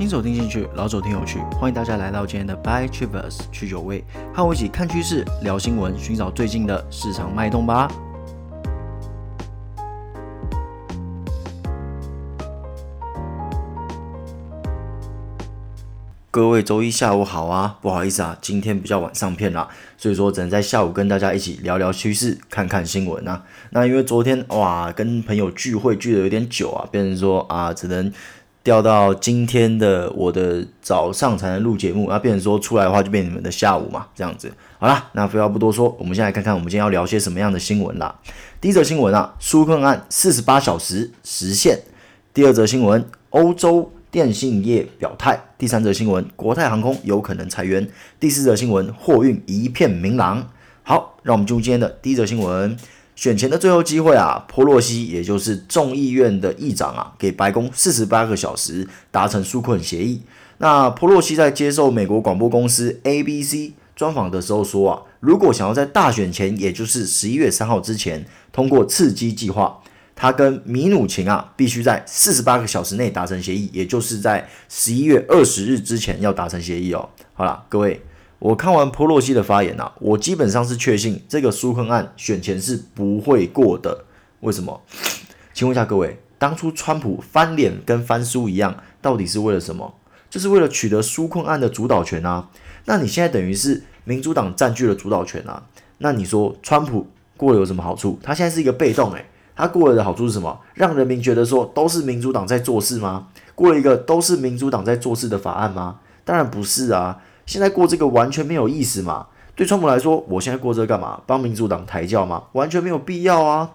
新手听进去，老手听有趣，欢迎大家来到今天的 By Travers 去酒味，和我一起看趋势、聊新闻，寻找最近的市场脉动吧。各位周一下午好啊，不好意思啊，今天比较晚上片啦，所以说只能在下午跟大家一起聊聊趋势，看看新闻啊。那因为昨天哇，跟朋友聚会聚的有点久啊，变成说啊，只能调到今天的我的早上才能录节目，那变成说出来的话就变你们的下午嘛，这样子。好啦，那废话不多说，我们先来看看我们今天要聊些什么样的新闻啦。第一则新闻啊，纾困案四十八小时实现。第二则新闻，欧洲。电信业表态。第三则新闻，国泰航空有可能裁员。第四则新闻，货运一片明朗。好，让我们进入今天的第一则新闻。选前的最后机会啊，裴洛西也就是众议院的议长啊，给白宫四十八个小时达成纾困协议。那裴洛西在接受美国广播公司 ABC 专访的时候说啊，如果想要在大选前，也就是十一月三号之前通过刺激计划。他跟米努琴啊，必须在四十八个小时内达成协议，也就是在十一月二十日之前要达成协议哦。好了，各位，我看完裴洛西的发言啊，我基本上是确信这个纾困案选前是不会过的。为什么？请问一下各位，当初川普翻脸跟翻书一样，到底是为了什么？就是为了取得纾困案的主导权啊。那你现在等于是民主党占据了主导权啊。那你说川普过了有什么好处？他现在是一个被动诶、欸。他过了的好处是什么？让人民觉得说都是民主党在做事吗？过了一个都是民主党在做事的法案吗？当然不是啊！现在过这个完全没有意思嘛。对川普来说，我现在过这个干嘛？帮民主党抬轿吗？完全没有必要啊！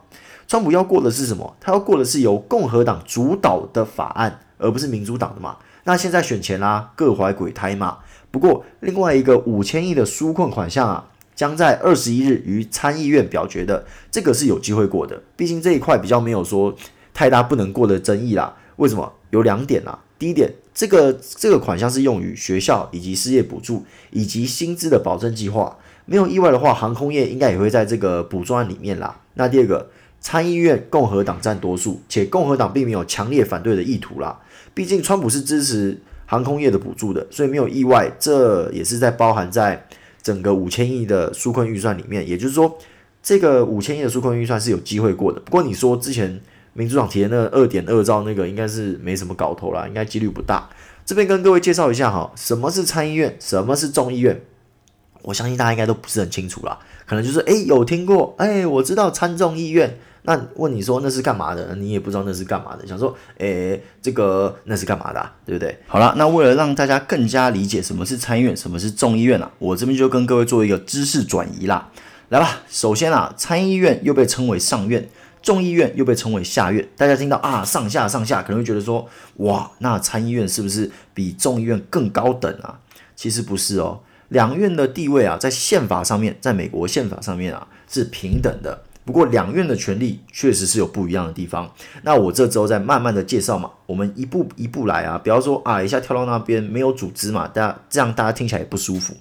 川普要过的是什么？他要过的是由共和党主导的法案，而不是民主党的嘛。那现在选前啦、各怀鬼胎嘛。不过另外一个五千亿的纾困款项啊。将在二十一日于参议院表决的，这个是有机会过的。毕竟这一块比较没有说太大不能过的争议啦。为什么？有两点啦。第一点，这个这个款项是用于学校以及失业补助以及薪资的保证计划。没有意外的话，航空业应该也会在这个补助案里面啦。那第二个，参议院共和党占多数，且共和党并没有强烈反对的意图啦。毕竟川普是支持航空业的补助的，所以没有意外，这也是在包含在。整个五千亿的纾困预算里面，也就是说，这个五千亿的纾困预算是有机会过的。不过你说之前民主党提的那二点二兆那个，应该是没什么搞头啦，应该几率不大。这边跟各位介绍一下哈，什么是参议院，什么是众议院？我相信大家应该都不是很清楚啦，可能就是诶有听过，诶我知道参众议院。那问你说那是干嘛的？你也不知道那是干嘛的。想说，诶，这个那是干嘛的啊？对不对？好了，那为了让大家更加理解什么是参议院，什么是众议院啊，我这边就跟各位做一个知识转移啦。来吧，首先啊，参议院又被称为上院，众议院又被称为下院。大家听到啊，上下上下，可能会觉得说，哇，那参议院是不是比众议院更高等啊？其实不是哦，两院的地位啊，在宪法上面，在美国宪法上面啊，是平等的。不过两院的权力确实是有不一样的地方，那我这周再慢慢的介绍嘛，我们一步一步来啊，不要说啊一下跳到那边没有组织嘛，大家这样大家听起来也不舒服。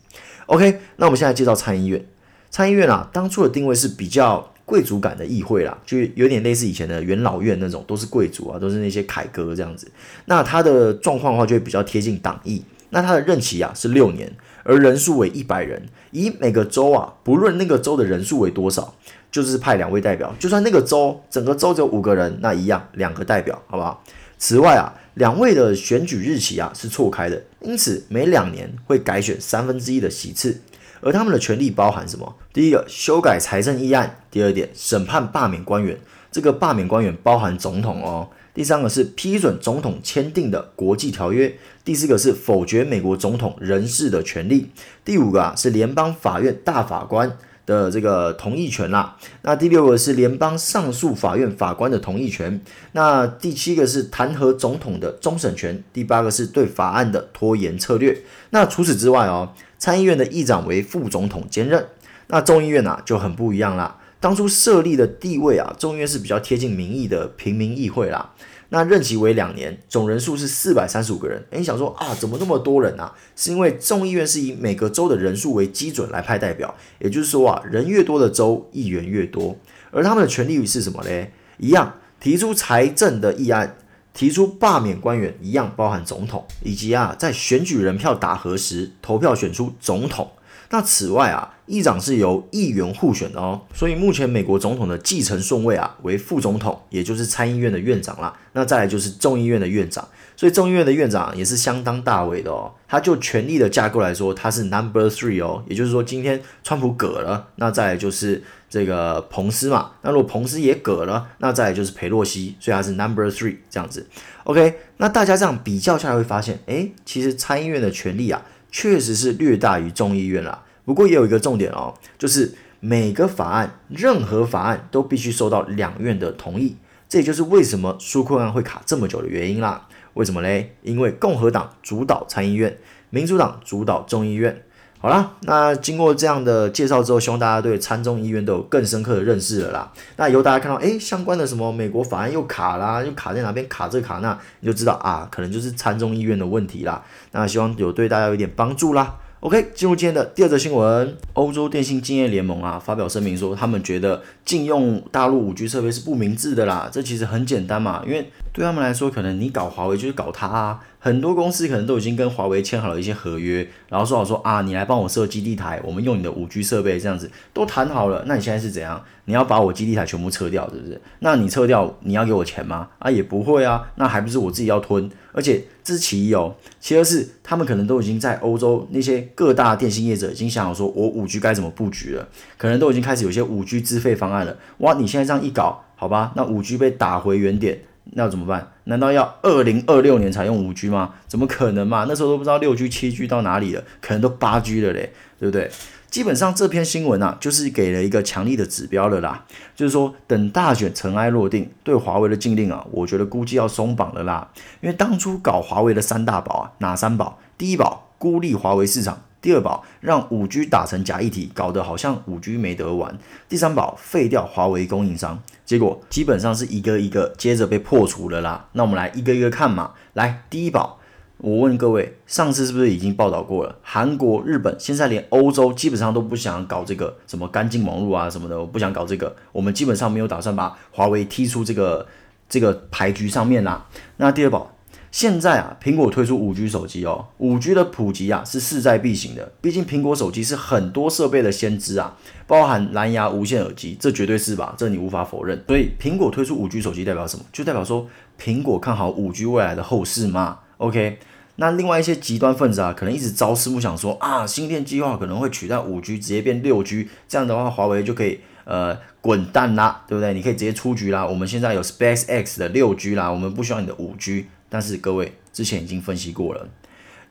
OK，那我们现在介绍参议院，参议院啊，当初的定位是比较贵族感的议会啦，就有点类似以前的元老院那种，都是贵族啊，都是那些凯哥这样子。那它的状况的话，就会比较贴近党意。那它的任期啊是六年，而人数为一百人，以每个州啊，不论那个州的人数为多少。就是派两位代表，就算那个州整个州只有五个人，那一样两个代表，好不好？此外啊，两位的选举日期啊是错开的，因此每两年会改选三分之一的席次。而他们的权利包含什么？第一个，修改财政议案；第二点，审判罢免官员。这个罢免官员包含总统哦。第三个是批准总统签订的国际条约。第四个是否决美国总统人事的权利。第五个啊是联邦法院大法官。的这个同意权啦，那第六个是联邦上诉法院法官的同意权，那第七个是弹劾总统的终审权，第八个是对法案的拖延策略。那除此之外哦，参议院的议长为副总统兼任，那众议院啊就很不一样啦。当初设立的地位啊，众议院是比较贴近民意的平民议会啦。那任期为两年，总人数是四百三十五个人。诶，你想说啊，怎么那么多人啊？是因为众议院是以每个州的人数为基准来派代表，也就是说啊，人越多的州，议员越多。而他们的权利是什么嘞？一样，提出财政的议案，提出罢免官员，一样包含总统，以及啊在选举人票打核时投票选出总统。那此外啊，议长是由议员互选的哦，所以目前美国总统的继承顺位啊为副总统，也就是参议院的院长啦。那再来就是众议院的院长，所以众议院的院长也是相当大位的哦。他就权力的架构来说，他是 number three 哦，也就是说今天川普嗝了，那再来就是这个彭斯嘛。那如果彭斯也嗝了，那再来就是裴洛西，所以他是 number three 这样子。OK，那大家这样比较下来会发现，诶，其实参议院的权力啊。确实是略大于众议院啦，不过也有一个重点哦，就是每个法案，任何法案都必须受到两院的同意，这也就是为什么纾困案会卡这么久的原因啦。为什么嘞？因为共和党主导参议院，民主党主导众议院。好啦，那经过这样的介绍之后，希望大家对参众议院都有更深刻的认识了啦。那以后大家看到诶相关的什么美国法案又卡啦，又卡在哪边卡这卡那，你就知道啊，可能就是参众议院的问题啦。那希望有对大家有点帮助啦。OK，进入今天的第二则新闻，欧洲电信竞业联盟啊发表声明说，他们觉得禁用大陆五 G 设备是不明智的啦。这其实很简单嘛，因为对他们来说，可能你搞华为就是搞他啊。很多公司可能都已经跟华为签好了一些合约，然后说好说啊，你来帮我设基地台，我们用你的 5G 设备这样子都谈好了。那你现在是怎样？你要把我基地台全部撤掉，是不是？那你撤掉，你要给我钱吗？啊，也不会啊，那还不是我自己要吞？而且这是其一哦，其二是他们可能都已经在欧洲那些各大电信业者已经想好说，我 5G 该怎么布局了，可能都已经开始有些 5G 资费方案了。哇，你现在这样一搞，好吧，那 5G 被打回原点。那怎么办？难道要二零二六年才用五 G 吗？怎么可能嘛？那时候都不知道六 G、七 G 到哪里了，可能都八 G 了嘞，对不对？基本上这篇新闻啊，就是给了一个强力的指标了啦，就是说等大选尘埃落定，对华为的禁令啊，我觉得估计要松绑了啦。因为当初搞华为的三大宝啊，哪三宝？第一宝孤立华为市场。第二宝让五 G 打成假议题，搞得好像五 G 没得玩。第三宝废掉华为供应商，结果基本上是一个一个接着被破除了啦。那我们来一个一个看嘛。来，第一宝，我问各位，上次是不是已经报道过了？韩国、日本现在连欧洲基本上都不想搞这个什么干净网络啊什么的，我不想搞这个。我们基本上没有打算把华为踢出这个这个牌局上面啦。那第二宝。现在啊，苹果推出五 G 手机哦，五 G 的普及啊是势在必行的。毕竟苹果手机是很多设备的先知啊，包含蓝牙无线耳机，这绝对是吧？这你无法否认。所以苹果推出五 G 手机代表什么？就代表说苹果看好五 G 未来的后市嘛。OK，那另外一些极端分子啊，可能一直朝思暮想说啊，芯片计划可能会取代五 G，直接变六 G，这样的话华为就可以呃滚蛋啦，对不对？你可以直接出局啦。我们现在有 SpaceX 的六 G 啦，我们不需要你的五 G。但是各位之前已经分析过了，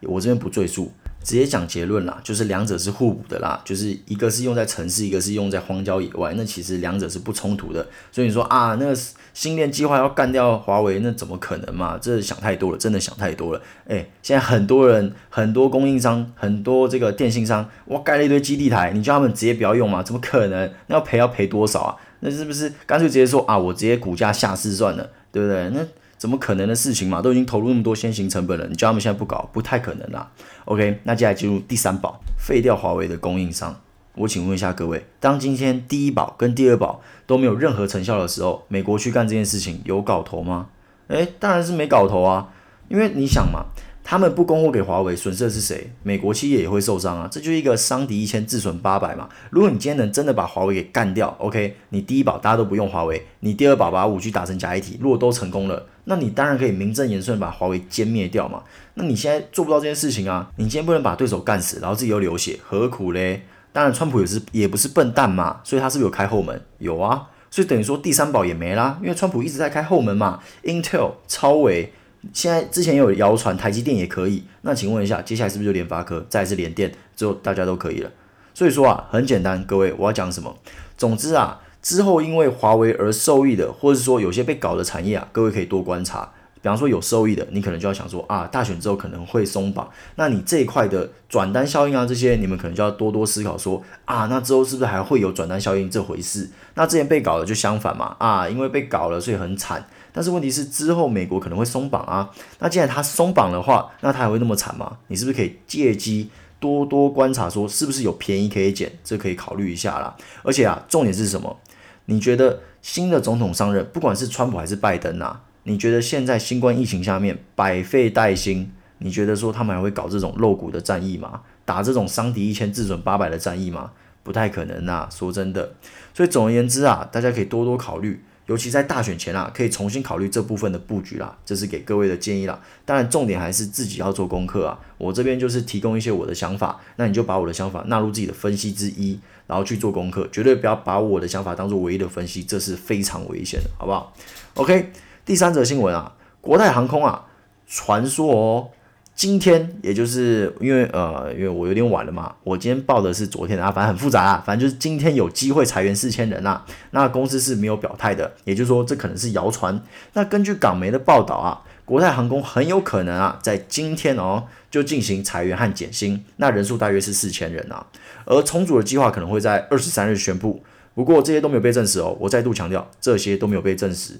我这边不赘述，直接讲结论啦，就是两者是互补的啦，就是一个是用在城市，一个是用在荒郊野外，那其实两者是不冲突的。所以你说啊，那个星链计划要干掉华为，那怎么可能嘛？这想太多了，真的想太多了。诶，现在很多人、很多供应商、很多这个电信商，哇，盖了一堆基地台，你叫他们直接不要用吗？怎么可能？那要赔要赔多少啊？那是不是干脆直接说啊，我直接股价下市算了，对不对？那。怎么可能的事情嘛？都已经投入那么多先行成本了，你叫他们现在不搞，不太可能啦。OK，那接下来进入第三宝，废掉华为的供应商。我请问一下各位，当今天第一宝跟第二宝都没有任何成效的时候，美国去干这件事情有搞头吗？诶，当然是没搞头啊，因为你想嘛。他们不供货给华为，损失的是谁？美国企业也会受伤啊！这就是一个伤敌一千，自损八百嘛。如果你今天能真的把华为给干掉，OK，你第一宝大家都不用华为，你第二宝把五 G 打成假一体，如果都成功了，那你当然可以名正言顺把华为歼灭掉嘛。那你现在做不到这件事情啊！你今天不能把对手干死，然后自己又流血，何苦嘞？当然，川普也是也不是笨蛋嘛，所以他是不是有开后门？有啊，所以等于说第三宝也没啦，因为川普一直在开后门嘛。Intel、超微。现在之前有谣传台积电也可以，那请问一下，接下来是不是就联发科，再是联电，之后大家都可以了？所以说啊，很简单，各位我要讲什么？总之啊，之后因为华为而受益的，或者是说有些被搞的产业啊，各位可以多观察。比方说有受益的，你可能就要想说啊，大选之后可能会松绑，那你这一块的转单效应啊，这些你们可能就要多多思考说啊，那之后是不是还会有转单效应这回事？那之前被搞的就相反嘛，啊，因为被搞了，所以很惨。但是问题是之后美国可能会松绑啊，那既然它松绑的话，那它还会那么惨吗？你是不是可以借机多多观察，说是不是有便宜可以捡？这可以考虑一下啦。而且啊，重点是什么？你觉得新的总统上任，不管是川普还是拜登啊？你觉得现在新冠疫情下面百废待兴，你觉得说他们还会搞这种露骨的战役吗？打这种伤敌一千自损八百的战役吗？不太可能呐、啊，说真的。所以总而言之啊，大家可以多多考虑。尤其在大选前啊，可以重新考虑这部分的布局啦，这是给各位的建议啦。当然，重点还是自己要做功课啊。我这边就是提供一些我的想法，那你就把我的想法纳入自己的分析之一，然后去做功课，绝对不要把我的想法当做唯一的分析，这是非常危险的，好不好？OK，第三则新闻啊，国泰航空啊，传说哦。今天也就是因为呃，因为我有点晚了嘛，我今天报的是昨天的啊，反正很复杂啊，反正就是今天有机会裁员四千人啊，那公司是没有表态的，也就是说这可能是谣传。那根据港媒的报道啊，国泰航空很有可能啊，在今天哦就进行裁员和减薪，那人数大约是四千人啊，而重组的计划可能会在二十三日宣布。不过这些都没有被证实哦，我再度强调，这些都没有被证实，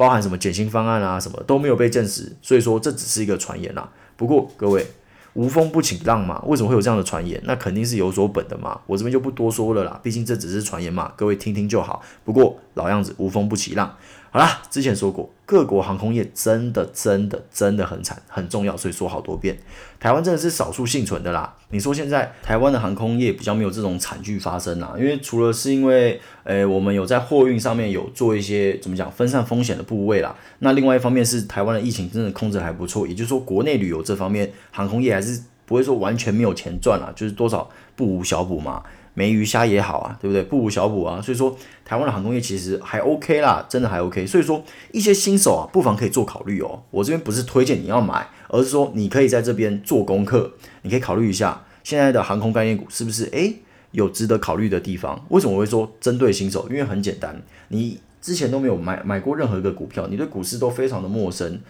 包含什么减薪方案啊，什么都没有被证实，所以说这只是一个传言啦。不过各位，无风不起浪嘛，为什么会有这样的传言？那肯定是有所本的嘛，我这边就不多说了啦，毕竟这只是传言嘛，各位听听就好。不过老样子，无风不起浪。好啦，之前说过，各国航空业真的真的真的很惨，很重要，所以说好多遍。台湾真的是少数幸存的啦。你说现在台湾的航空业比较没有这种惨剧发生啦，因为除了是因为，诶、我们有在货运上面有做一些怎么讲分散风险的部位啦。那另外一方面是台湾的疫情真的控制还不错，也就是说国内旅游这方面航空业还是不会说完全没有钱赚啦，就是多少不无小补嘛。没鱼虾也好啊，对不对？不补小补啊，所以说台湾的航空业其实还 OK 啦，真的还 OK。所以说一些新手啊，不妨可以做考虑哦。我这边不是推荐你要买，而是说你可以在这边做功课，你可以考虑一下现在的航空概念股是不是诶有值得考虑的地方。为什么我会说针对新手？因为很简单，你之前都没有买买过任何一个股票，你对股市都非常的陌生。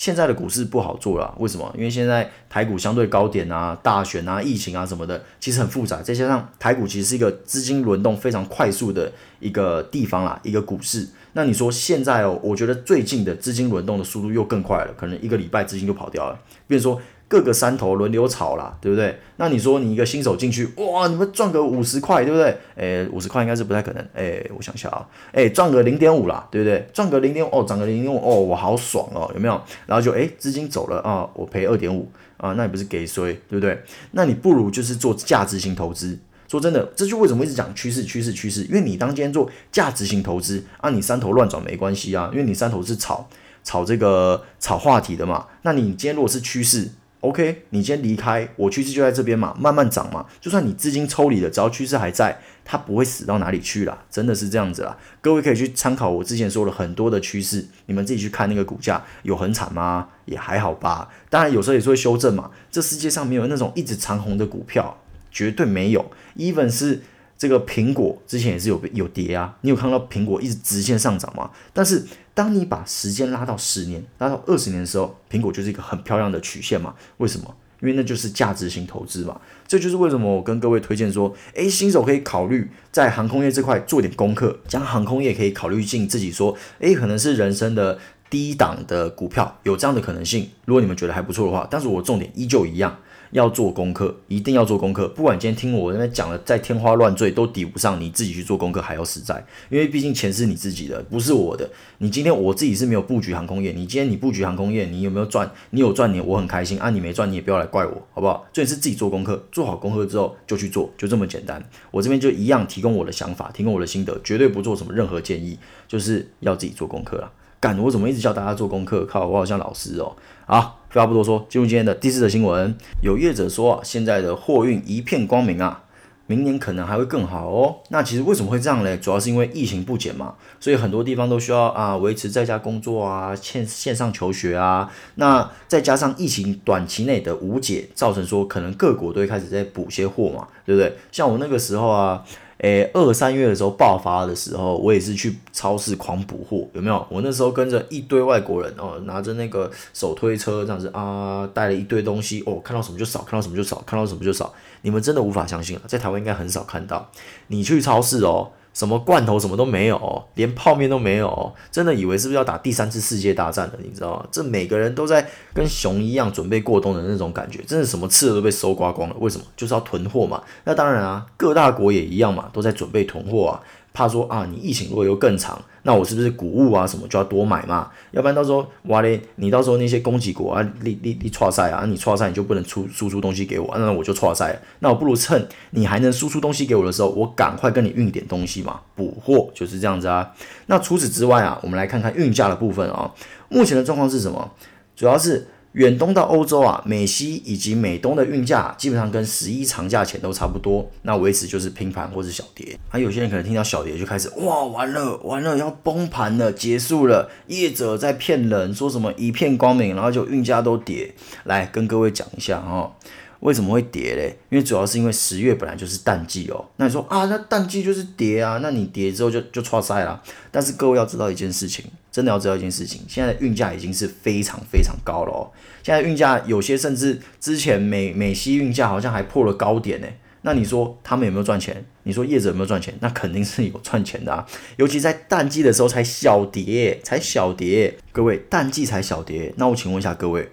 现在的股市不好做了，为什么？因为现在台股相对高点啊、大选啊、疫情啊什么的，其实很复杂。再加上台股其实是一个资金轮动非常快速的一个地方啦，一个股市。那你说现在哦，我觉得最近的资金轮动的速度又更快了，可能一个礼拜资金就跑掉了。比如说。各个山头轮流炒啦，对不对？那你说你一个新手进去，哇，你们赚个五十块，对不对？诶，五十块应该是不太可能。诶，我想想啊，诶，赚个零点五啦，对不对？赚个零点五，哦，涨个零点五，哦，我好爽哦，有没有？然后就诶，资金走了啊，我赔二点五啊，那你不是给衰，对不对？那你不如就是做价值型投资。说真的，这就为什么一直讲趋势，趋势，趋势，因为你当今天做价值型投资啊，你山头乱转没关系啊，因为你山头是炒炒这个炒话题的嘛。那你今天如果是趋势，OK，你先离开，我趋势就在这边嘛，慢慢涨嘛。就算你资金抽离了，只要趋势还在，它不会死到哪里去啦。真的是这样子啦。各位可以去参考我之前说了很多的趋势，你们自己去看那个股价有很惨吗？也还好吧。当然有时候也是会修正嘛。这世界上没有那种一直长红的股票，绝对没有。Even 是。这个苹果之前也是有有跌啊，你有看到苹果一直直线上涨吗？但是当你把时间拉到十年、拉到二十年的时候，苹果就是一个很漂亮的曲线嘛。为什么？因为那就是价值型投资嘛。这就是为什么我跟各位推荐说，诶，新手可以考虑在航空业这块做点功课，将航空业可以考虑进自己说，诶，可能是人生的低档的股票，有这样的可能性。如果你们觉得还不错的话，但是我重点依旧一样。要做功课，一定要做功课。不管你今天听我那边讲的再天花乱坠，都抵不上你自己去做功课还要实在。因为毕竟钱是你自己的，不是我的。你今天我自己是没有布局航空业，你今天你布局航空业，你有没有赚？你有赚你，我很开心啊。你没赚，你也不要来怪我，好不好？重点是自己做功课，做好功课之后就去做，就这么简单。我这边就一样提供我的想法，提供我的心得，绝对不做什么任何建议，就是要自己做功课了。干，我怎么一直叫大家做功课？靠，我好像老师哦。好，废话不多说，进入今天的第四则新闻。有业者说，现在的货运一片光明啊，明年可能还会更好哦。那其实为什么会这样呢？主要是因为疫情不减嘛，所以很多地方都需要啊维持在家工作啊，线线上求学啊。那再加上疫情短期内的无解，造成说可能各国都会开始在补些货嘛，对不对？像我那个时候啊。诶，二三月的时候爆发的时候，我也是去超市狂补货，有没有？我那时候跟着一堆外国人哦，拿着那个手推车这样子啊，带了一堆东西哦，看到什么就扫，看到什么就扫，看到什么就扫。你们真的无法相信啊，在台湾应该很少看到。你去超市哦。什么罐头什么都没有，连泡面都没有，真的以为是不是要打第三次世界大战了？你知道吗？这每个人都在跟熊一样准备过冬的那种感觉，真的什么吃的都被搜刮光了。为什么？就是要囤货嘛。那当然啊，各大国也一样嘛，都在准备囤货啊。怕说啊，你疫情如果又更长，那我是不是谷物啊什么就要多买嘛？要不然到时候哇嘞，你到时候那些供给国啊，你你你挫赛啊，你错赛你就不能出输出东西给我，那我就错赛。那我不如趁你还能输出东西给我的时候，我赶快跟你运点东西嘛，补货就是这样子啊。那除此之外啊，我们来看看运价的部分啊，目前的状况是什么？主要是。远东到欧洲啊，美西以及美东的运价基本上跟十一长假前都差不多，那维持就是平盘或是小跌。还、有些人可能听到小跌就开始哇，完了完了要崩盘了，结束了，业者在骗人，说什么一片光明，然后就运价都跌。来跟各位讲一下哈。为什么会跌嘞？因为主要是因为十月本来就是淡季哦。那你说啊，那淡季就是跌啊，那你跌之后就就挫赛了。但是各位要知道一件事情，真的要知道一件事情，现在的运价已经是非常非常高了哦。现在运价有些甚至之前美美西运价好像还破了高点呢。那你说他们有没有赚钱？你说业者有没有赚钱？那肯定是有赚钱的啊。尤其在淡季的时候才小跌，才小跌。各位淡季才小跌，那我请问一下各位。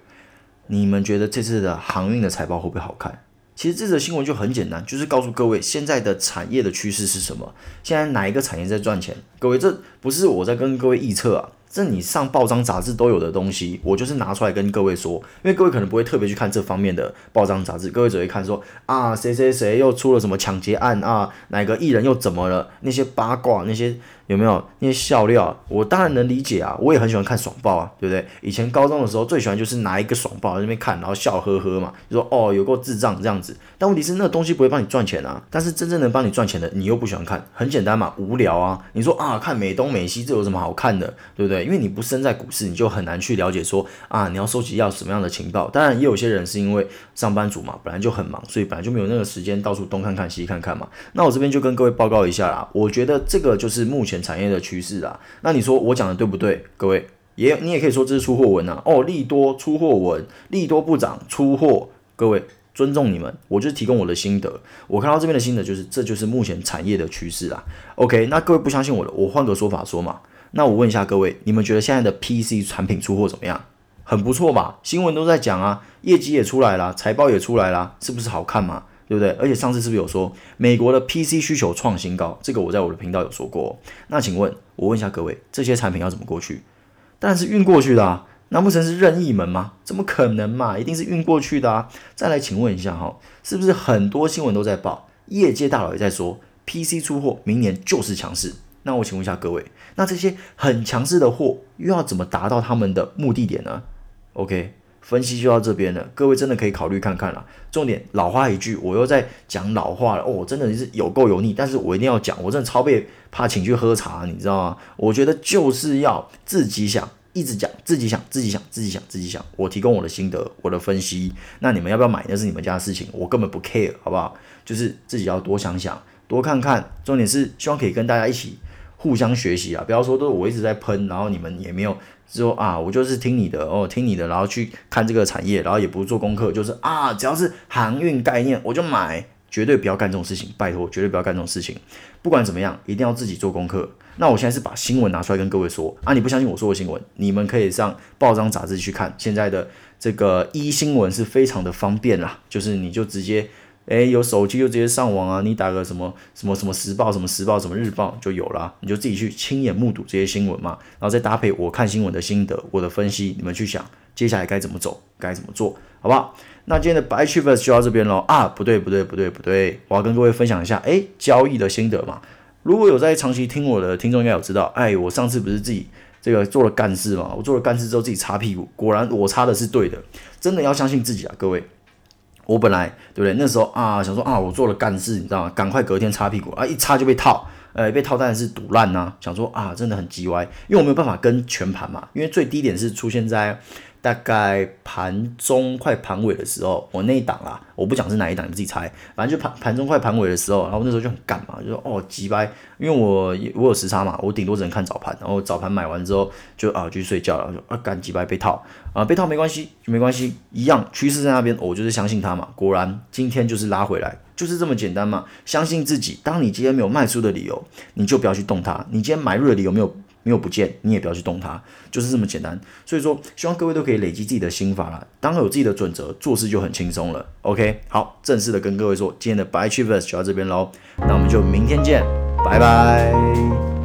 你们觉得这次的航运的财报会不会好看？其实这则新闻就很简单，就是告诉各位现在的产业的趋势是什么，现在哪一个产业在赚钱？各位，这不是我在跟各位预测啊。这你上报章杂志都有的东西，我就是拿出来跟各位说，因为各位可能不会特别去看这方面的报章杂志，各位只会看说啊，谁谁谁又出了什么抢劫案啊，哪个艺人又怎么了，那些八卦那些有没有那些笑料，我当然能理解啊，我也很喜欢看爽报啊，对不对？以前高中的时候最喜欢就是拿一个爽报在那边看，然后笑呵呵嘛，就说哦有够智障这样子，但问题是那个东西不会帮你赚钱啊，但是真正能帮你赚钱的你又不喜欢看，很简单嘛，无聊啊，你说啊看美东美西这有什么好看的，对不对？因为你不身在股市，你就很难去了解说啊，你要收集要什么样的情报。当然，也有些人是因为上班族嘛，本来就很忙，所以本来就没有那个时间到处东看看西看看嘛。那我这边就跟各位报告一下啦，我觉得这个就是目前产业的趋势啦。那你说我讲的对不对？各位也你也可以说这是出货文啊。哦，利多出货文，利多不涨出货。各位尊重你们，我就提供我的心得。我看到这边的心得就是，这就是目前产业的趋势啦。OK，那各位不相信我的，我换个说法说嘛。那我问一下各位，你们觉得现在的 PC 产品出货怎么样？很不错吧？新闻都在讲啊，业绩也出来了，财报也出来了，是不是好看嘛？对不对？而且上次是不是有说美国的 PC 需求创新高？这个我在我的频道有说过。那请问，我问一下各位，这些产品要怎么过去？当然是运过去的啊，难不成是任意门吗？怎么可能嘛？一定是运过去的啊。再来请问一下哈，是不是很多新闻都在报，业界大佬也在说 PC 出货明年就是强势？那我请问一下各位，那这些很强势的货又要怎么达到他们的目的点呢？OK，分析就到这边了，各位真的可以考虑看看了。重点老话一句，我又在讲老话了哦，真的是有够油腻，但是我一定要讲，我真的超被怕请去喝茶，你知道吗？我觉得就是要自己想，一直讲，自己想，自己想，自己想，自己想。我提供我的心得，我的分析，那你们要不要买，那是你们家的事情，我根本不 care，好不好？就是自己要多想想，多看看。重点是希望可以跟大家一起。互相学习啊，不要说都是我一直在喷，然后你们也没有说啊，我就是听你的哦，听你的，然后去看这个产业，然后也不做功课，就是啊，只要是航运概念我就买，绝对不要干这种事情，拜托，绝对不要干这种事情。不管怎么样，一定要自己做功课。那我现在是把新闻拿出来跟各位说啊，你不相信我说的新闻，你们可以上报章杂志去看，现在的这个 e 新闻是非常的方便啦，就是你就直接。诶，有手机就直接上网啊！你打个什么什么什么时报、什么时报、什么日报就有了，你就自己去亲眼目睹这些新闻嘛，然后再搭配我看新闻的心得、我的分析，你们去想接下来该怎么走、该怎么做，好不好？那今天的 Buy Achievers 就到这边喽啊！不对不对不对不对，我要跟各位分享一下，诶，交易的心得嘛。如果有在长期听我的听众应该有知道，哎，我上次不是自己这个做了干事嘛？我做了干事之后自己擦屁股，果然我擦的是对的，真的要相信自己啊，各位。我本来对不对？那时候啊，想说啊，我做了干事，你知道吗？赶快隔天擦屁股啊，一擦就被套，呃，被套但是堵烂呐。想说啊，真的很鸡歪，因为我没有办法跟全盘嘛，因为最低点是出现在。大概盘中快盘尾的时候，我那一档啊，我不讲是哪一档，你自己猜。反正就盘盘中快盘尾的时候，然后那时候就很干嘛，就说哦，急掰，因为我我有时差嘛，我顶多只能看早盘，然后早盘买完之后就啊就去睡觉了，就啊干急掰被套啊被套没关系，没关系，一样趋势在那边，我就是相信它嘛。果然今天就是拉回来，就是这么简单嘛。相信自己，当你今天没有卖出的理由，你就不要去动它。你今天买入的理由没有？没有不见，你也不要去动它，就是这么简单。所以说，希望各位都可以累积自己的心法啦。当有自己的准则，做事就很轻松了。OK，好，正式的跟各位说，今天的 By Chivers 就到这边喽。那我们就明天见。拜拜。